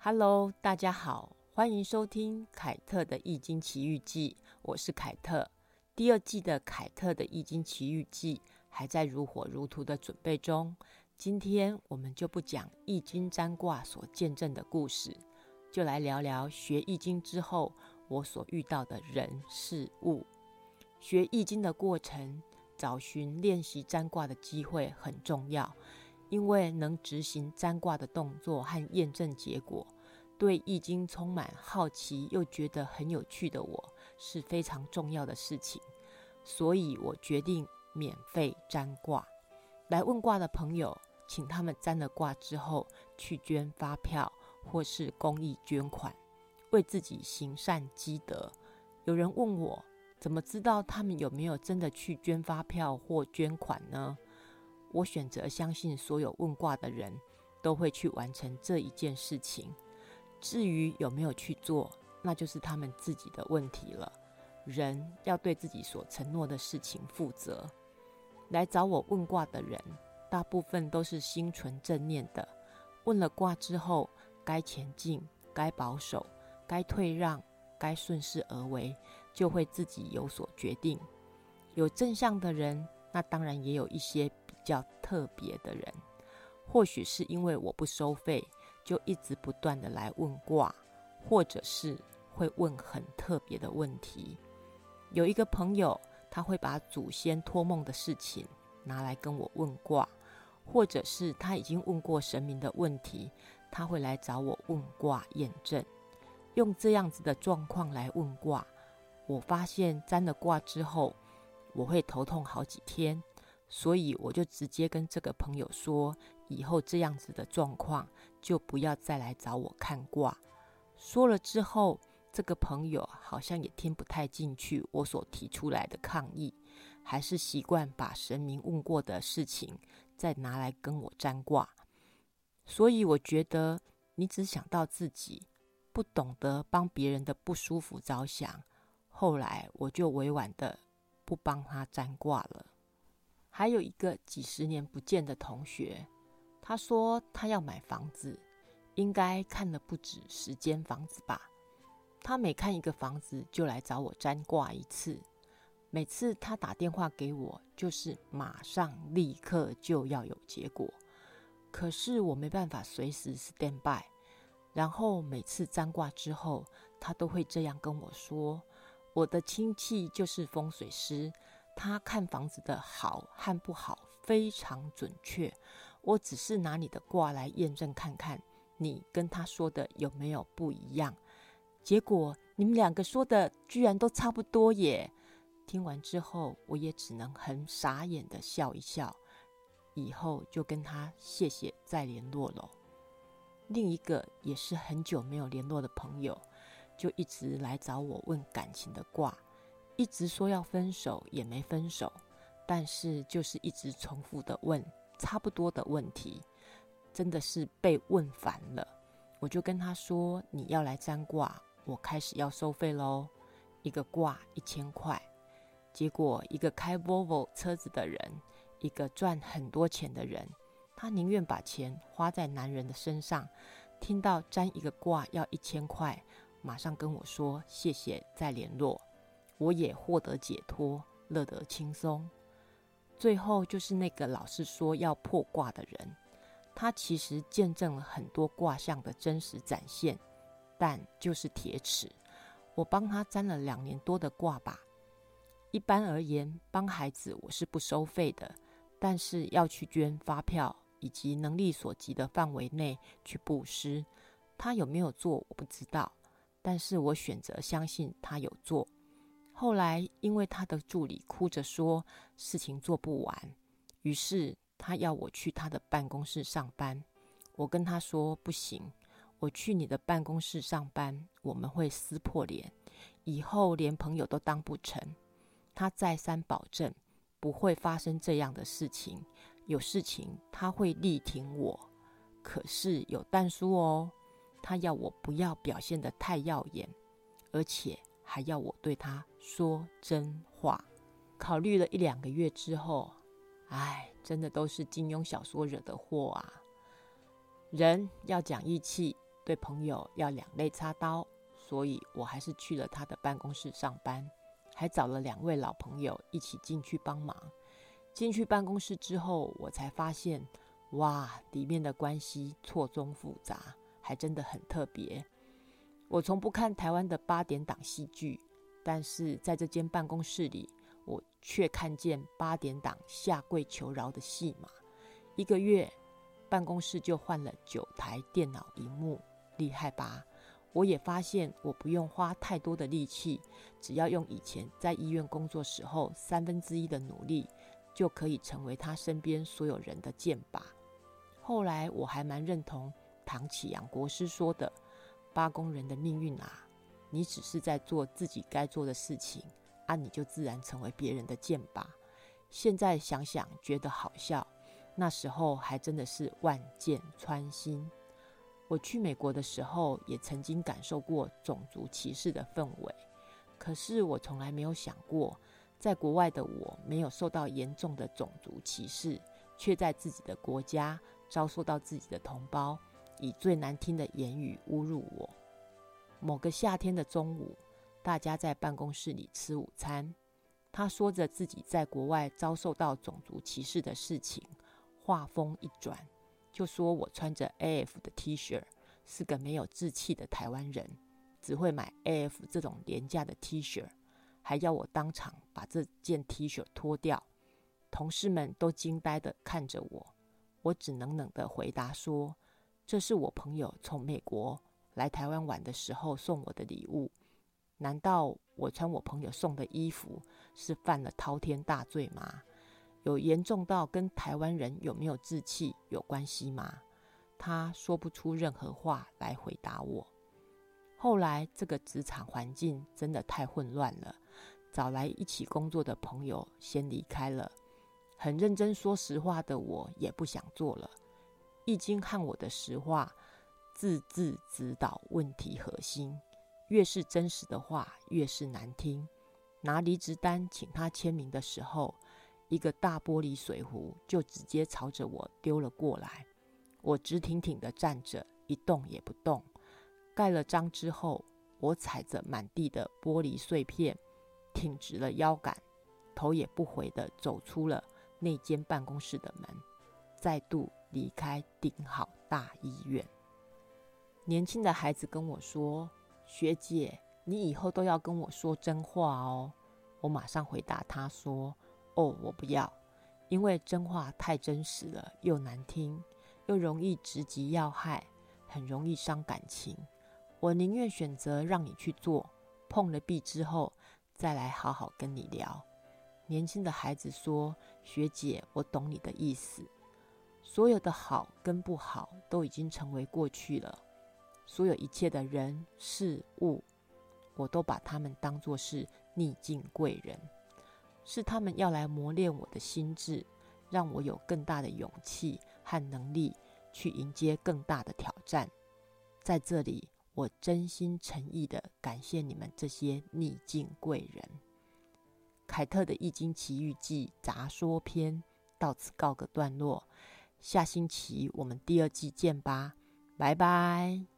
Hello，大家好，欢迎收听凯特的《易经奇遇记》，我是凯特。第二季的凯特的《易经奇遇记》还在如火如荼的准备中。今天我们就不讲易经占卦所见证的故事，就来聊聊学易经之后我所遇到的人事物。学易经的过程，找寻练习占卦的机会很重要，因为能执行占卦的动作和验证结果。对易经充满好奇又觉得很有趣的我，是非常重要的事情，所以我决定免费占卦。来问卦的朋友，请他们占了卦之后去捐发票或是公益捐款，为自己行善积德。有人问我，怎么知道他们有没有真的去捐发票或捐款呢？我选择相信所有问卦的人都会去完成这一件事情。至于有没有去做，那就是他们自己的问题了。人要对自己所承诺的事情负责。来找我问卦的人，大部分都是心存正念的。问了卦之后，该前进、该保守、该退让、该顺势而为，就会自己有所决定。有正向的人，那当然也有一些较特别的人。或许是因为我不收费。就一直不断的来问卦，或者是会问很特别的问题。有一个朋友，他会把祖先托梦的事情拿来跟我问卦，或者是他已经问过神明的问题，他会来找我问卦验证。用这样子的状况来问卦，我发现占了卦之后，我会头痛好几天，所以我就直接跟这个朋友说。以后这样子的状况，就不要再来找我看卦。说了之后，这个朋友好像也听不太进去我所提出来的抗议，还是习惯把神明问过的事情再拿来跟我占卦。所以我觉得你只想到自己，不懂得帮别人的不舒服着想。后来我就委婉的不帮他占卦了。还有一个几十年不见的同学。他说他要买房子，应该看了不止十间房子吧。他每看一个房子就来找我占卦一次，每次他打电话给我就是马上立刻就要有结果。可是我没办法随时 stand by。然后每次占卦之后，他都会这样跟我说：“我的亲戚就是风水师，他看房子的好和不好非常准确。”我只是拿你的卦来验证看看，你跟他说的有没有不一样？结果你们两个说的居然都差不多耶！听完之后，我也只能很傻眼的笑一笑，以后就跟他谢谢再联络了。另一个也是很久没有联络的朋友，就一直来找我问感情的卦，一直说要分手也没分手，但是就是一直重复的问。差不多的问题，真的是被问烦了。我就跟他说：“你要来占卦，我开始要收费喽，一个卦一千块。”结果一个开 Volvo 车子的人，一个赚很多钱的人，他宁愿把钱花在男人的身上。听到占一个卦要一千块，马上跟我说谢谢，再联络。我也获得解脱，乐得轻松。最后就是那个老是说要破卦的人，他其实见证了很多卦象的真实展现，但就是铁齿。我帮他占了两年多的卦吧。一般而言，帮孩子我是不收费的，但是要去捐发票以及能力所及的范围内去布施。他有没有做我不知道，但是我选择相信他有做。后来，因为他的助理哭着说事情做不完，于是他要我去他的办公室上班。我跟他说不行，我去你的办公室上班，我们会撕破脸，以后连朋友都当不成。他再三保证不会发生这样的事情，有事情他会力挺我。可是有但书哦，他要我不要表现得太耀眼，而且。还要我对他说真话，考虑了一两个月之后，哎，真的都是金庸小说惹的祸啊！人要讲义气，对朋友要两肋插刀，所以我还是去了他的办公室上班，还找了两位老朋友一起进去帮忙。进去办公室之后，我才发现，哇，里面的关系错综复杂，还真的很特别。我从不看台湾的八点档戏剧，但是在这间办公室里，我却看见八点档下跪求饶的戏码。一个月，办公室就换了九台电脑荧幕，厉害吧？我也发现，我不用花太多的力气，只要用以前在医院工作时候三分之一的努力，就可以成为他身边所有人的箭靶。后来，我还蛮认同唐启阳国师说的。八工人的命运啊，你只是在做自己该做的事情，啊，你就自然成为别人的箭靶。现在想想觉得好笑，那时候还真的是万箭穿心。我去美国的时候，也曾经感受过种族歧视的氛围，可是我从来没有想过，在国外的我没有受到严重的种族歧视，却在自己的国家遭受到自己的同胞。以最难听的言语侮辱我。某个夏天的中午，大家在办公室里吃午餐。他说着自己在国外遭受到种族歧视的事情，话锋一转，就说我穿着 A.F 的 T 恤是个没有志气的台湾人，只会买 A.F 这种廉价的 T 恤，还要我当场把这件 T 恤脱掉。同事们都惊呆的看着我，我只能冷的回答说。这是我朋友从美国来台湾玩的时候送我的礼物。难道我穿我朋友送的衣服是犯了滔天大罪吗？有严重到跟台湾人有没有志气有关系吗？他说不出任何话来回答我。后来这个职场环境真的太混乱了，找来一起工作的朋友先离开了。很认真说实话的我也不想做了。易经和我的实话，字字指导问题核心。越是真实的话，越是难听。拿离职单请他签名的时候，一个大玻璃水壶就直接朝着我丢了过来。我直挺挺的站着，一动也不动。盖了章之后，我踩着满地的玻璃碎片，挺直了腰杆，头也不回的走出了那间办公室的门，再度。离开顶好大医院。年轻的孩子跟我说：“学姐，你以后都要跟我说真话哦。”我马上回答他说：“哦，我不要，因为真话太真实了，又难听，又容易直击要害，很容易伤感情。我宁愿选择让你去做，碰了壁之后再来好好跟你聊。”年轻的孩子说：“学姐，我懂你的意思。”所有的好跟不好都已经成为过去了，所有一切的人事物，我都把他们当作是逆境贵人，是他们要来磨练我的心智，让我有更大的勇气和能力去迎接更大的挑战。在这里，我真心诚意的感谢你们这些逆境贵人。凯特的《易经奇遇记》杂说篇到此告个段落。下星期我们第二季见吧，拜拜。